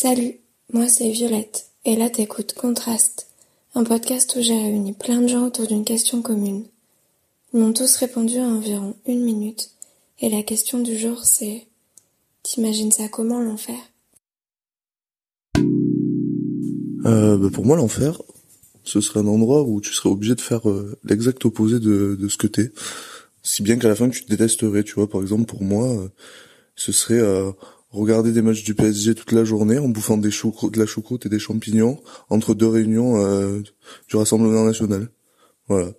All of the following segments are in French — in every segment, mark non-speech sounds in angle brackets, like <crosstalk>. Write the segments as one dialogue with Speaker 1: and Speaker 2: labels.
Speaker 1: Salut, moi c'est Violette, et là t'écoutes Contraste, un podcast où j'ai réuni plein de gens autour d'une question commune. Ils m'ont tous répondu à environ une minute, et la question du jour c'est T'imagines ça comment l'enfer?
Speaker 2: Euh, bah Pour moi l'enfer, ce serait un endroit où tu serais obligé de faire euh, l'exact opposé de, ce que t'es. Si bien qu'à la fin tu te détesterais, tu vois. Par exemple pour moi, euh, ce serait euh, regarder des matchs du PSG toute la journée en bouffant des de la choucroute et des champignons entre deux réunions euh, du Rassemblement national. Voilà.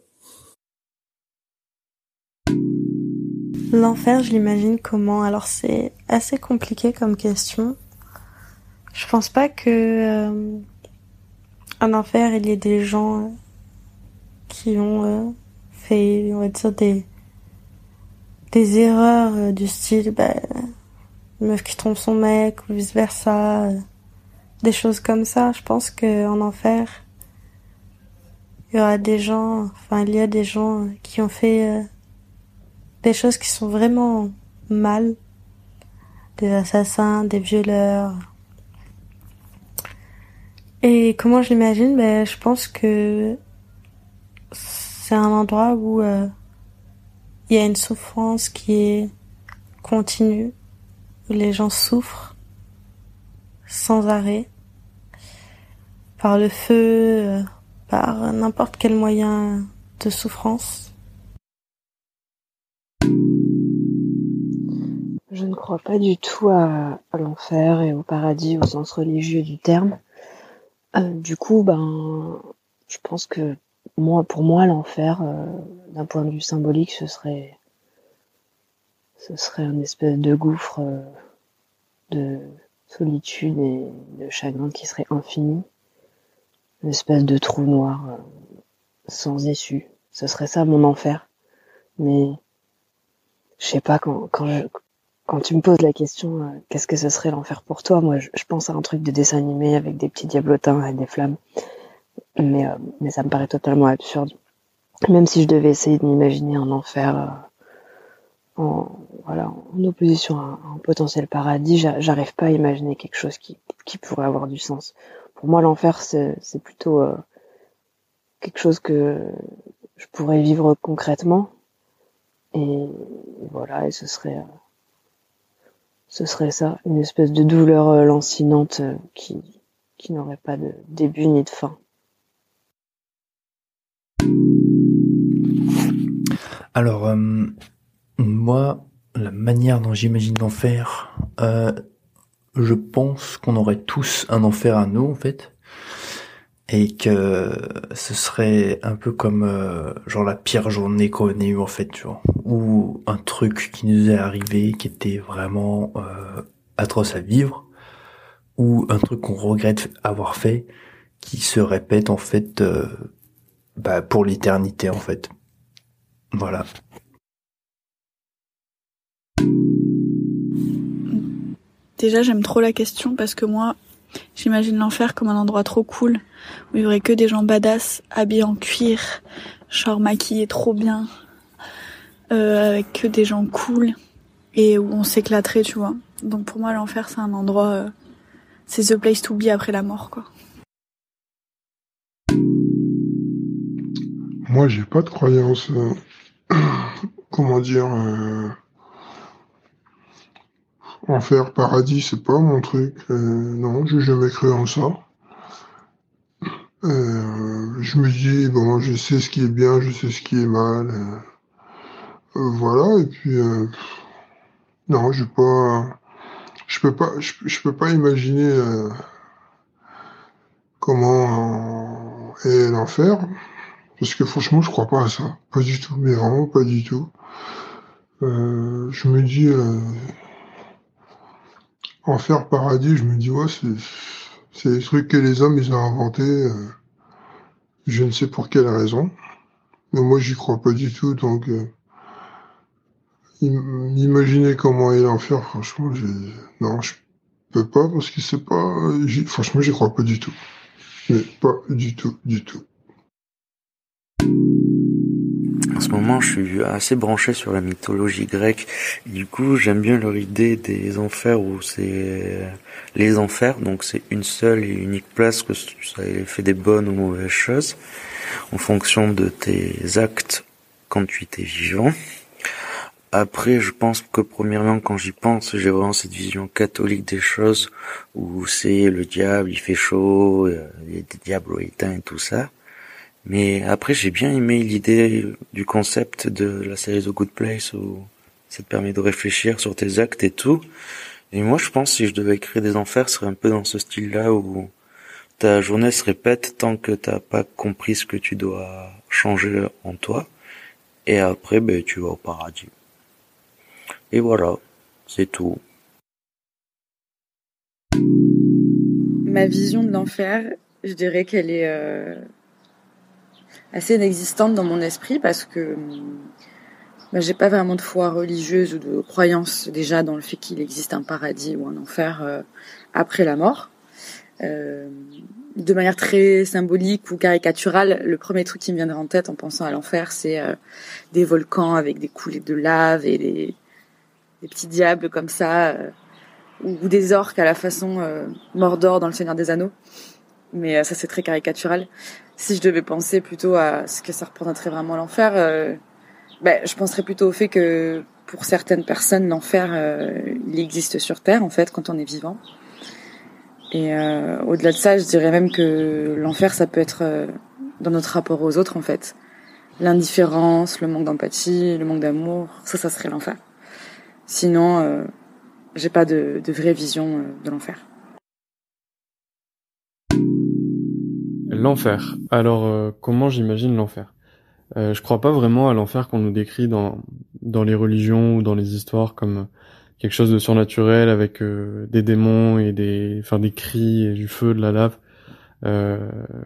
Speaker 3: L'enfer, je l'imagine comment? Alors c'est assez compliqué comme question. Je pense pas que euh, en enfer il y ait des gens qui ont euh, fait, on va dire des des erreurs euh, du style, bah, meuf qui trompe son mec ou vice versa, euh, des choses comme ça. Je pense que en enfer, il y aura des gens, enfin il y a des gens qui ont fait euh, des choses qui sont vraiment mal, des assassins, des violeurs. Et comment je l'imagine? Ben je pense que c'est un endroit où euh, il y a une souffrance qui est continue où les gens souffrent sans arrêt, par le feu, euh, par n'importe quel moyen de souffrance.
Speaker 4: Je ne crois pas du tout à, l'enfer et au paradis au sens religieux du terme. Euh, du coup, ben, je pense que moi, pour moi, l'enfer, euh, d'un point de vue symbolique, ce serait ce serait un espèce de gouffre euh, de solitude et de chagrin qui serait infini, une espèce de trou noir euh, sans issue. Ce serait ça mon enfer. Mais je sais pas quand quand tu me poses la question euh, qu'est-ce que ce serait l'enfer pour toi, moi je, pense à un truc de dessin animé avec des petits diablotins et des flammes. Mais mais ça me paraît totalement absurde. Même si je devais essayer de m'imaginer un enfer en, voilà, en opposition à un potentiel paradis, j'arrive pas à imaginer quelque chose qui, pourrait avoir du sens. Pour moi, l'enfer, c'est plutôt euh, quelque chose que je pourrais vivre concrètement. Et voilà, et ce serait, euh, ce serait ça, une espèce de douleur euh, lancinante qui, qui n'aurait pas de début ni de fin.
Speaker 5: Alors, moi, la manière dont j'imagine l'enfer, euh, je pense qu'on aurait tous un enfer à nous en fait, et que ce serait un peu comme euh, genre la pire journée qu'on ait eue en fait, tu vois, ou un truc qui nous est arrivé qui était vraiment euh, atroce à vivre, ou un truc qu'on regrette avoir fait, qui se répète en fait bah, pour l'éternité en fait. Voilà.
Speaker 6: Déjà, j'aime trop la question parce que moi, j'imagine l'enfer comme un endroit trop cool où il y aurait que des gens badass, habillés en cuir, genre maquillés trop bien, euh, que des gens cool et où on s'éclaterait, tu vois. Donc pour moi, l'enfer, c'est un endroit, euh, c'est the place to be après la mort, quoi.
Speaker 7: Moi, j'ai pas de croyance, euh, <coughs> comment dire, Enfer, paradis, c'est pas mon truc. Euh, non, j'ai jamais cru en ça. Euh, je me dis, bon, je sais ce qui est bien, je sais ce qui est mal. Euh, voilà, et puis, non, je pas, je peux pas, je, peux pas imaginer comment est l'enfer, parce que franchement, je crois pas à ça, pas du tout, mais vraiment pas du tout. je me dis, Enfer, paradis, je me dis, ouais, c'est des trucs que les hommes, ils ont inventés, euh, je ne sais pour quelle raison. Mais moi, j'y crois pas du tout, donc, euh, imaginer comment est l'enfer, franchement, non, je peux pas, parce que c'est pas, franchement, j'y crois pas du tout. Mais pas du tout, du tout.
Speaker 8: En ce moment, je suis assez branché sur la mythologie grecque. Du coup, j'aime bien leur idée des enfers où c'est les enfers, donc c'est une seule et unique place que ça ait fait des bonnes ou mauvaises choses en fonction de tes actes quand tu étais vivant. Après, je pense que premièrement, quand j'y pense, j'ai vraiment cette vision catholique des choses où c'est le diable, il fait chaud, euh, il y a des diables éteints et tout ça. Mais après, j'ai bien aimé l'idée du concept de la série The Good Place où ça te permet de réfléchir sur tes actes et tout. Et moi, je pense si je devais créer des enfers, ce serait un peu dans ce style-là où ta journée se répète tant que t'as pas compris ce que tu dois changer en toi. Et après, ben, tu vas au paradis. Et voilà, c'est tout.
Speaker 9: Ma vision de l'enfer, je dirais qu'elle est euh, assez inexistante dans mon esprit parce que bah, j'ai pas vraiment de foi religieuse ou de croyance déjà dans le fait qu'il existe un paradis ou un enfer euh, après la mort. Euh, de manière très symbolique ou caricaturale, le premier truc qui me viendrait en tête en pensant à l'enfer, c'est des volcans avec des coulées de lave et des, petits diables comme ça, euh, ou, des orques à la façon Mordor dans Le Seigneur des Anneaux. Mais ça c'est très caricatural. Si je devais penser plutôt à ce que ça représenterait vraiment l'enfer, ben, je penserais plutôt au fait que pour certaines personnes, l'enfer, il existe sur Terre en fait quand on est vivant. Et au-delà de ça, je dirais même que l'enfer, ça peut être dans notre rapport aux autres en fait. L'indifférence, le manque d'empathie, le manque d'amour, ça, ça serait l'enfer. Sinon, euh, j'ai pas de, vraie vision euh, de l'enfer.
Speaker 10: L'enfer. Alors, euh, comment j'imagine l'enfer? Euh, Je crois pas vraiment à l'enfer qu'on nous décrit dans dans les religions ou dans les histoires comme quelque chose de surnaturel avec des démons et des, enfin des cris et du feu, de la lave.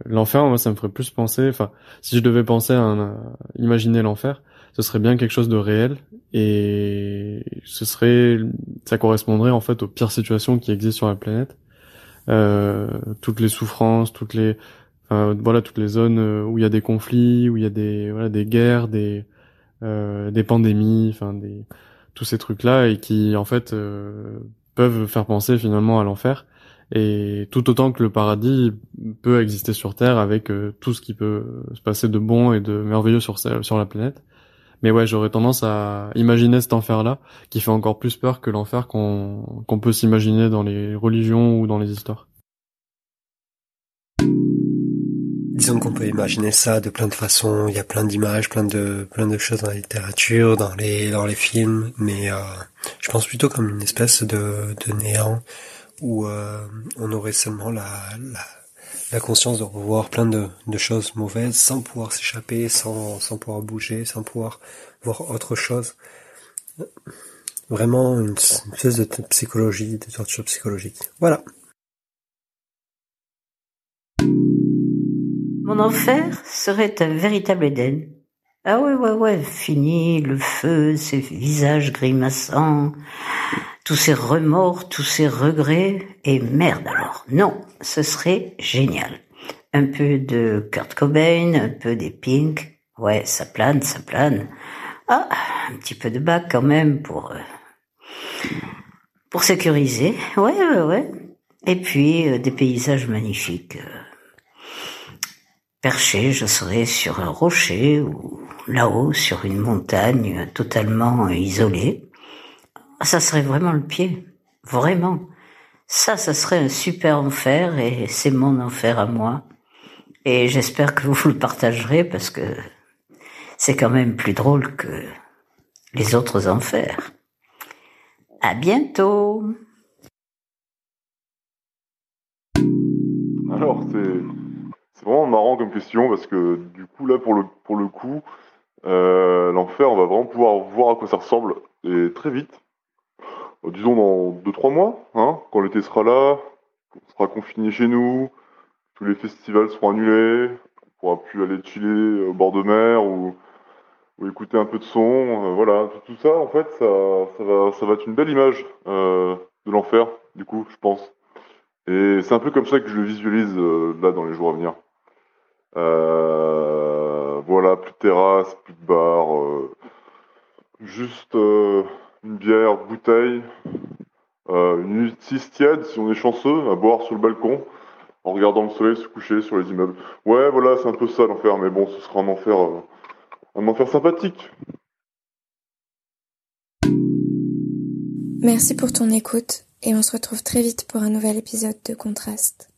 Speaker 10: l'enfer, moi, ça me ferait plus penser. Enfin, si je devais penser à imaginer l'enfer, ce serait bien quelque chose de réel et ce serait ça correspondrait en fait aux pires situations qui existent sur la planète euh, toutes les souffrances toutes les enfin, voilà toutes les zones euh, où il y a des conflits où il y a des voilà des guerres des euh, des pandémies enfin des tous ces trucs là et qui en fait euh, peuvent faire penser finalement à l'enfer et tout autant que le paradis peut exister sur terre avec euh, tout ce qui peut se passer de bon et de merveilleux sur sur la planète mais ouais, j'aurais tendance à imaginer cet enfer-là, qui fait encore plus peur que l'enfer qu'on qu'on peut s'imaginer dans les religions ou dans les histoires.
Speaker 11: Disons qu'on peut imaginer ça de plein de façons. Il y a plein d'images, plein de plein de choses dans la littérature, dans les dans les films, mais euh, je pense plutôt comme une espèce de de néant où euh, on aurait seulement la, la la conscience de revoir plein de, de choses mauvaises sans pouvoir s'échapper, sans, sans pouvoir bouger, sans pouvoir voir autre chose. Vraiment une, espèce de psychologie, de torture psychologique. Voilà.
Speaker 12: Mon enfer serait un véritable Éden. Ah ouais, ouais, ouais, fini le feu, ces visages grimaçants, tous ces remords, tous ces regrets, et merde alors. Non, ce serait génial. Un peu de Kurt Cobain, un peu des Pink. Ouais, ça plane, ça plane. Ah, un petit peu de bac quand même pour euh, pour sécuriser. Ouais, ouais, ouais. Et puis euh, des paysages magnifiques. Euh, perché, je serais sur un rocher ou là-haut sur une montagne totalement isolée. Ça serait vraiment le pied. Vraiment. Ça, ça serait un super enfer et c'est mon enfer à moi. Et j'espère que vous <laughs> le partagerez parce que c'est quand même plus drôle que les autres enfers. À bientôt.
Speaker 13: Alors, c'est, c'est vraiment marrant comme question parce que du coup, là, pour le, pour le coup, euh, l'enfer, on va vraiment pouvoir voir à quoi ça ressemble et très vite. Euh, disons dans 2-3 mois, hein, quand l'été sera là, on sera confiné chez nous, tous les festivals seront annulés, on pourra plus aller chiller au bord de mer ou, ou écouter un peu de son, euh, voilà, tout, ça en fait, ça, ça, va, ça va être une belle image de l'enfer, du coup, je pense. Et c'est un peu comme ça que je le visualise là dans les jours à venir. Euh, voilà, plus de terrasse, plus de bar, euh, juste euh, une bière, bouteille, une nuit six tiède si on est chanceux, à boire sur le balcon, en regardant le soleil se coucher sur les immeubles. Ouais, voilà, c'est un peu ça l'enfer, mais bon, ce sera un enfer, un enfer sympathique.
Speaker 1: Merci pour ton écoute et on se retrouve très vite pour un nouvel épisode de Contraste.